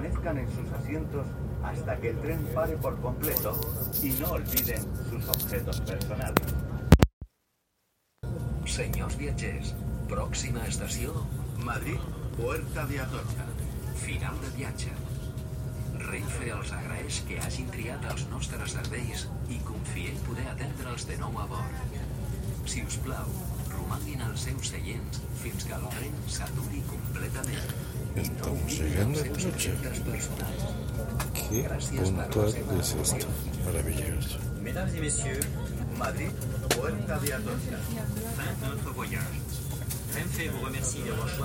Permanezcan en sus asientos hasta que el tren pare por completo y no olviden sus objetos personales. Senyors viatgers, pròxima estació, Madrid, Puerta de Atocha. final de viatge. Renfe els agraeix que hagin triat els nostres serveis i confiem poder atendre'ls de nou a bord. Si us plau, romanguin als seus seients fins que el tren s'aturi completament. Estamos llegando al trocha. Qué puntual es esto. Maravilloso. Mesdames et messieurs, Madrid, buenas tardes a todos. Fin de notre voyage. Renfe vous remercie d'avoir choisi.